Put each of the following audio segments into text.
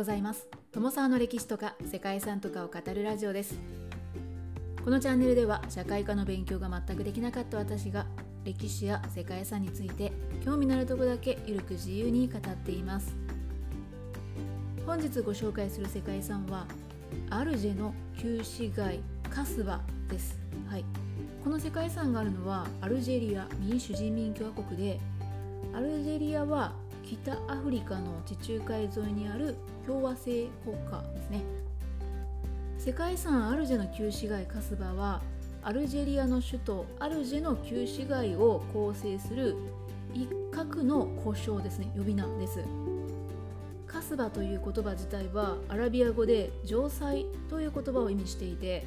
ございます。友沢の歴史とか世界遺産とかを語るラジオです。このチャンネルでは社会科の勉強が全くできなかった私が歴史や世界遺産について興味のあるとこだけゆるく自由に語っています。本日ご紹介する世界遺産はアルジェの旧市街カスバです、はい、この世界遺産があるのはアルジェリア民主人民共和国でアルジェリアは北アフリカの地中海沿いにある共和制国家ですね。世界遺産アルジェの旧市街カスバはアルジェリアの首都アルジェの旧市街を構成する一角の呼称ですね。呼び名です。カスバという言葉自体はアラビア語で城塞という言葉を意味していて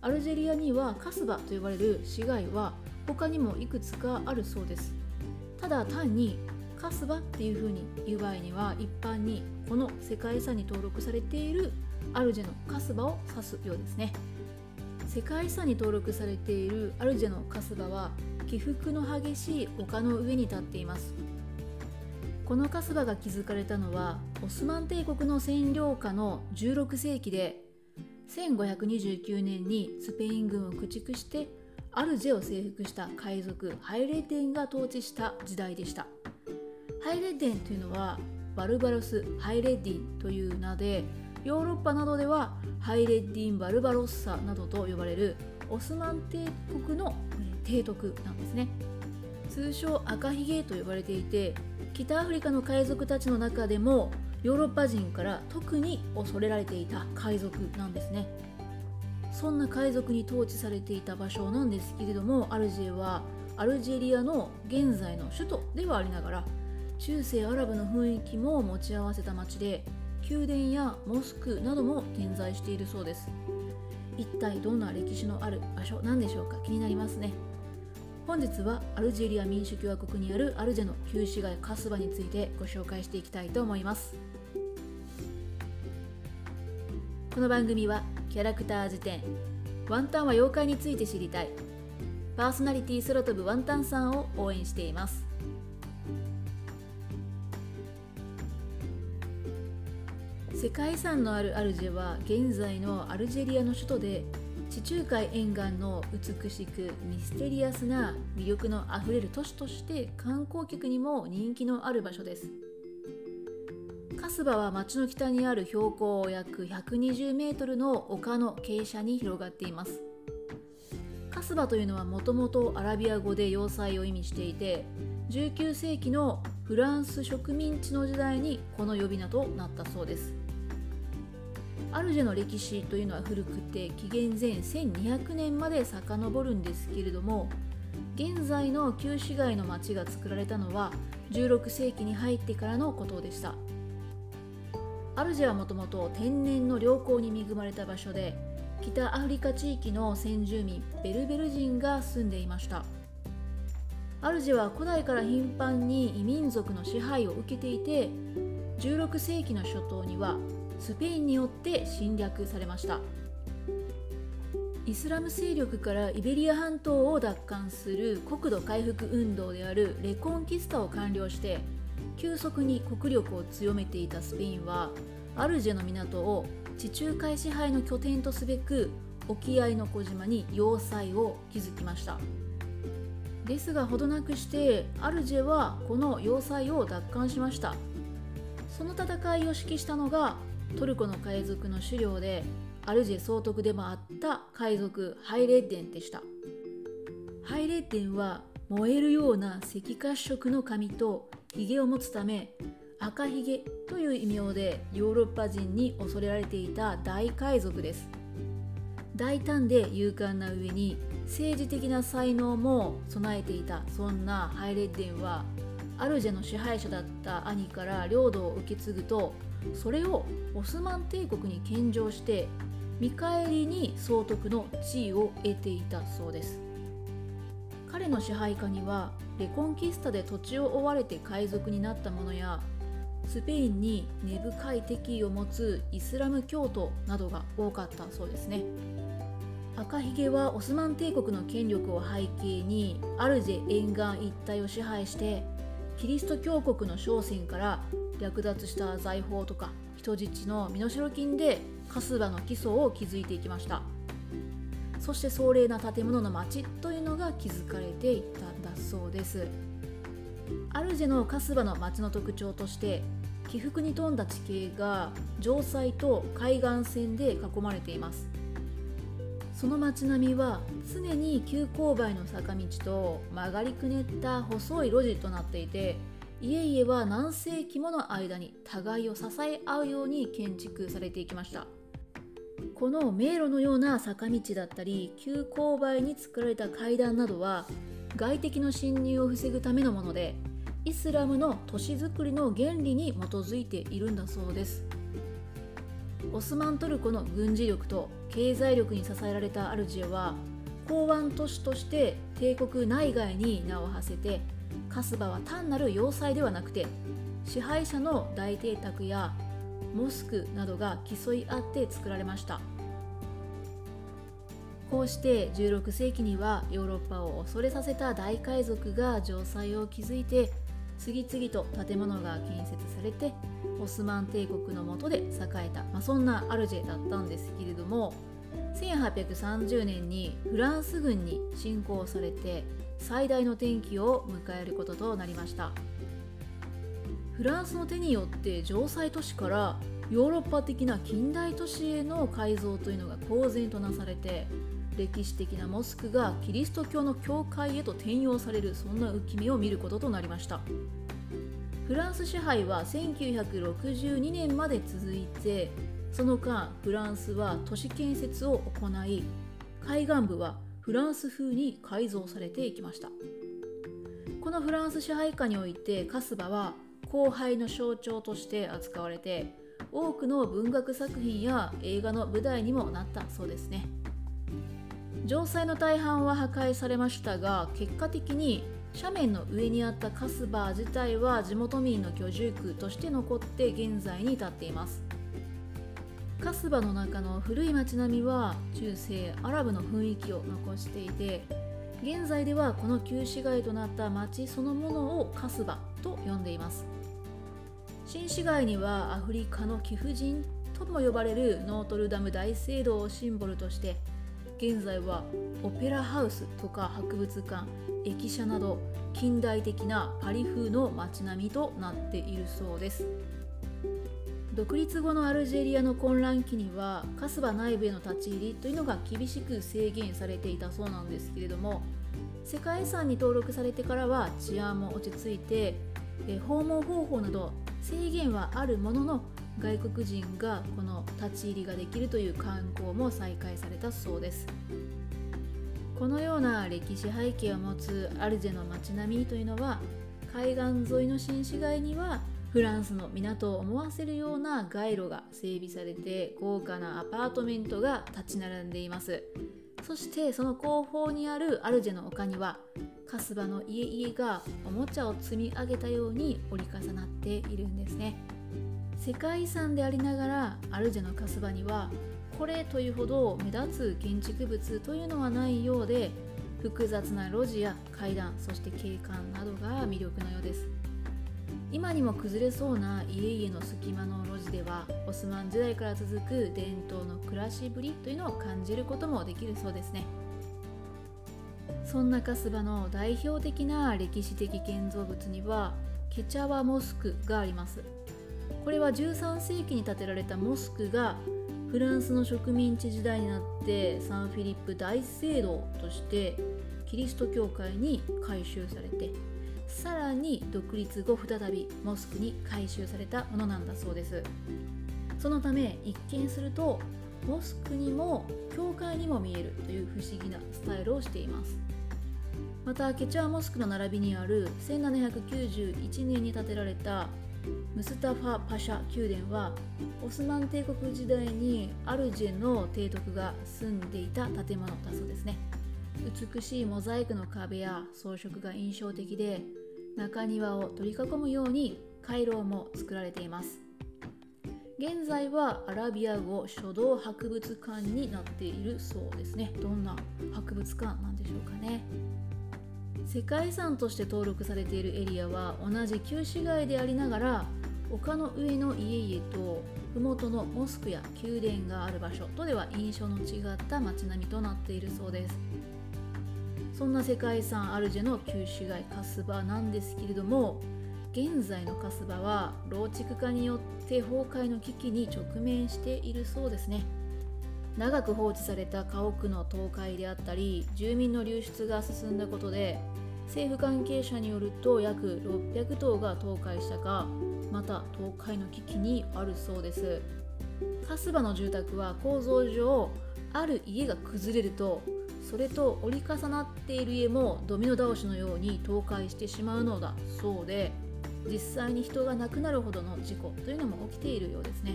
アルジェリアにはカスバと呼ばれる市街は他にもいくつかあるそうです。ただ単にカスバっていう風に言う場合には一般にこの世界遺産に登録されているアルジェのカスバを指すようですね。世界遺産に登録されているアルジェのカスバは起伏の激しい丘の上に立っています。このカスバが築かれたのはオスマン帝国の占領下の16世紀で1529年にスペイン軍を駆逐してアルジェを征服した海賊ハイレデンが統治した時代でした。ハイレッデンというのはバルバロス・ハイレッディンという名でヨーロッパなどではハイレッディン・バルバロッサなどと呼ばれるオスマン帝国の提督なんですね。通称赤ひげと呼ばれていて北アフリカの海賊たちの中でもヨーロッパ人から特に恐れられていた海賊なんですね。そんな海賊に統治されていた場所なんですけれどもアルジェはアルジェリアの現在の首都ではありながら中世アラブの雰囲気も持ち合わせた町で宮殿やモスクなども点在しているそうです。一体どんな歴史のある場所なんでしょうか？気になりますね。本日はアルジェリア民主共和国にあるアルジェの旧市街カスバについてご紹介していきたいと思います。この番組はキャラクター辞典ワンタンは妖怪について知りたい。パーソナリティ空飛ぶワンタンさんを応援しています。世界遺産のあるアルジェは現在のアルジェリアの首都で地中海沿岸の美しくミステリアスな魅力のあふれる都市として観光客にも人気のある場所です。カスバは町の北にある標高約120メートルの丘の傾斜に広がっています。カスバというのはもともとアラビア語で要塞を意味していて19世紀のフランス植民地の時代にこの呼び名となったそうです。アルジェの歴史というのは古くて紀元前1200年まで遡るんですけれども現在の旧市街の町が作られたのは16世紀に入ってからのことでした。アルジェはもともと天然の良好に恵まれた場所で北アフリカ地域の先住民ベルベル人が住んでいました。アルジェは古代から頻繁に異民族の支配を受けていて16世紀の初頭にはスペインによって侵略されました。イスラム勢力からイベリア半島を奪還する国土回復運動であるレコンキスタを完了して急速に国力を強めていたスペインはアルジェの港を地中海支配の拠点とすべく沖合の小島に要塞を築きました。ですがほどなくしてアルジェはこの要塞を奪還しました。その戦いを指揮したのがトルコの海賊の狩猟でアルジェ総督でもあった海賊ハイレッデンでした。ハイレッデンは燃えるような赤褐色の髪とヒゲを持つため赤ひげという異名でヨーロッパ人に恐れられていた大海賊です。大胆で勇敢な上に政治的な才能も備えていたそんなハイレッデンはアルジェの支配者だった兄から領土を受け継ぐとそれをオスマン帝国に献上して見返りに総督の地位を得ていたそうです。彼の支配下にはレコンキスタで土地を追われて海賊になった者やスペインに根深い敵意を持つイスラム教徒などが多かったそうですね。赤ひげはオスマン帝国の権力を背景にアルジェ沿岸一帯を支配してキリスト教国の商船から略奪した財宝とか人質の身代金でカスバの基礎を築いていきました。そして壮麗な建物の町というのが築かれていったんだそうです。アルジェのカスバの町の特徴として起伏に富んだ地形が城塞と海岸線で囲まれています。その街並みは常に急勾配の坂道と曲がりくねった細い路地となっていて家々は何世紀もの間に互いを支え合うように建築されていきました。この迷路のような坂道だったり急勾配に作られた階段などは外敵の侵入を防ぐためのものでイスラムの都市づくりの原理に基づいているんだそうです。オスマントルコの軍事力と経済力に支えられたアルジェは港湾都市として帝国内外に名を馳せてカスバは単なる要塞ではなくて支配者の大邸宅やモスクなどが競い合って作られました。こうして16世紀にはヨーロッパを恐れさせた大海賊が城塞を築いて次々と建物が建設されてオスマン帝国の下で栄えた、まあ、そんなアルジェだったんですけれども1830年にフランス軍に侵攻されて最大の転機を迎えることとなりました。フランスの手によって城塞都市からヨーロッパ的な近代都市への改造というのが公然となされて歴史的なモスクがキリスト教の教会へと転用されるそんな浮き目を見ることとなりました。フランス支配は1962年まで続いてその間フランスは都市建設を行い海岸部はフランス風に改造されていきました。このフランス支配下においてカスバは荒廃の象徴として扱われて多くの文学作品や映画の舞台にもなったそうですね。城塞の大半は破壊されましたが結果的に斜面の上にあったカスバ自体は地元民の居住区として残って現在に至っています。スバの中の古い町並みは中世アラブの雰囲気を残していて現在ではこの旧市街となった町そのものをカスバと呼んでいます。新市街にはアフリカの貴婦人とも呼ばれるノートルダム大聖堂をシンボルとして現在はオペラハウスとか博物館駅舎など近代的なパリ風の街並みとなっているそうです。独立後のアルジェリアの混乱期にはカスバ内部への立ち入りというのが厳しく制限されていたそうなんですけれども世界遺産に登録されてからは治安も落ち着いて訪問方法など制限はあるものの外国人がこの立ち入りができるという観光も再開されたそうです。このような歴史背景を持つアルジェの街並みというのは海岸沿いの新市街にはフランスの港を思わせるような街路が整備されて豪華なアパートメントが立ち並んでいます。そしてその後方にあるアルジェの丘にはカスバの家々がおもちゃを積み上げたように折り重なっているんですね。世界遺産でありながらアルジェのカスバにはこれというほど目立つ建築物というのはないようで複雑な路地や階段そして景観などが魅力のようです。今にも崩れそうな家々の隙間の路地ではオスマン時代から続く伝統の暮らしぶりというのを感じることもできるそうですね。そんなカスバの代表的な歴史的建造物にはケチャワモスクがあります。これは13世紀に建てられたモスクがフランスの植民地時代になってサンフィリップ大聖堂としてキリスト教会に改修されてさらに独立後再びモスクに改修されたものなんだそうです。そのため一見するとモスクにも教会にも見えるという不思議なスタイルをしています。またケチャーモスクの並びにある1791年に建てられたムスタファ・パシャ宮殿はオスマン帝国時代にアルジェの提督が住んでいた建物だそうですね。美しいモザイクの壁や装飾が印象的で中庭を取り囲むように回廊も作られています。現在はアラビア語書道博物館になっているそうですね。どんな博物館なんでしょうかね。世界遺産として登録されているエリアは同じ旧市街でありながら丘の上の家々と麓のモスクや宮殿がある場所とでは印象の違った街並みとなっているそうです。そんな世界遺産アルジェの旧市街カスバなんですけれども現在のカスバは老築化によって崩壊の危機に直面しているそうですね。長く放置された家屋の倒壊であったり住民の流出が進んだことで政府関係者によると約600棟が倒壊したかまた倒壊の危機にあるそうです。カスバの住宅は構造上ある家が崩れるとそれと折り重なっている家もドミノ倒しのように倒壊してしまうのだそうで実際に人が亡くなるほどの事故というのも起きているようですね。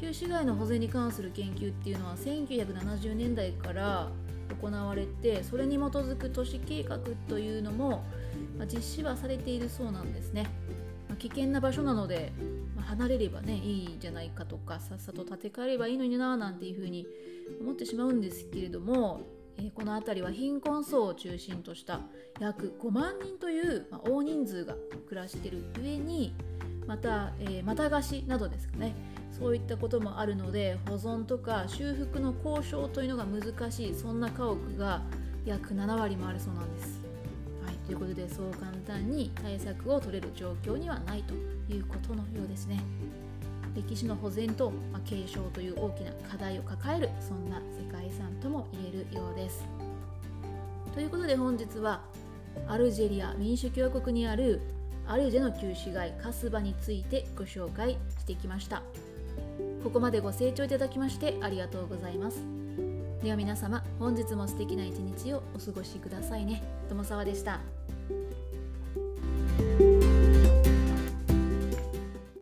旧市街の保全に関する研究っていうのは1970年代から行われてそれに基づく都市計画というのも実施はされているそうなんですね。危険な場所なので離れればねいいじゃないかとかさっさと建て替えればいいのにななんていうふうに思ってしまうんですけれども、えー、この辺りは貧困層を中心とした約5万人という、まあ、大人数が暮らしてる上にまた、えー、また貸しなどですかねそういったこともあるので保存とか修復の交渉というのが難しいそんな家屋が約7割もあるそうなんです。ということでそう簡単に対策を取れる状況にはないということのようですね。歴史の保全と、ま、継承という大きな課題を抱えるそんな世界遺産とも言えるようです。ということで本日はアルジェリア民主共和国にあるアルジェの旧市街カスバについてご紹介してきました。ここまでご清聴いただきましてありがとうございます。では皆様、本日も素敵な一日をお過ごしくださいね。友沢でした。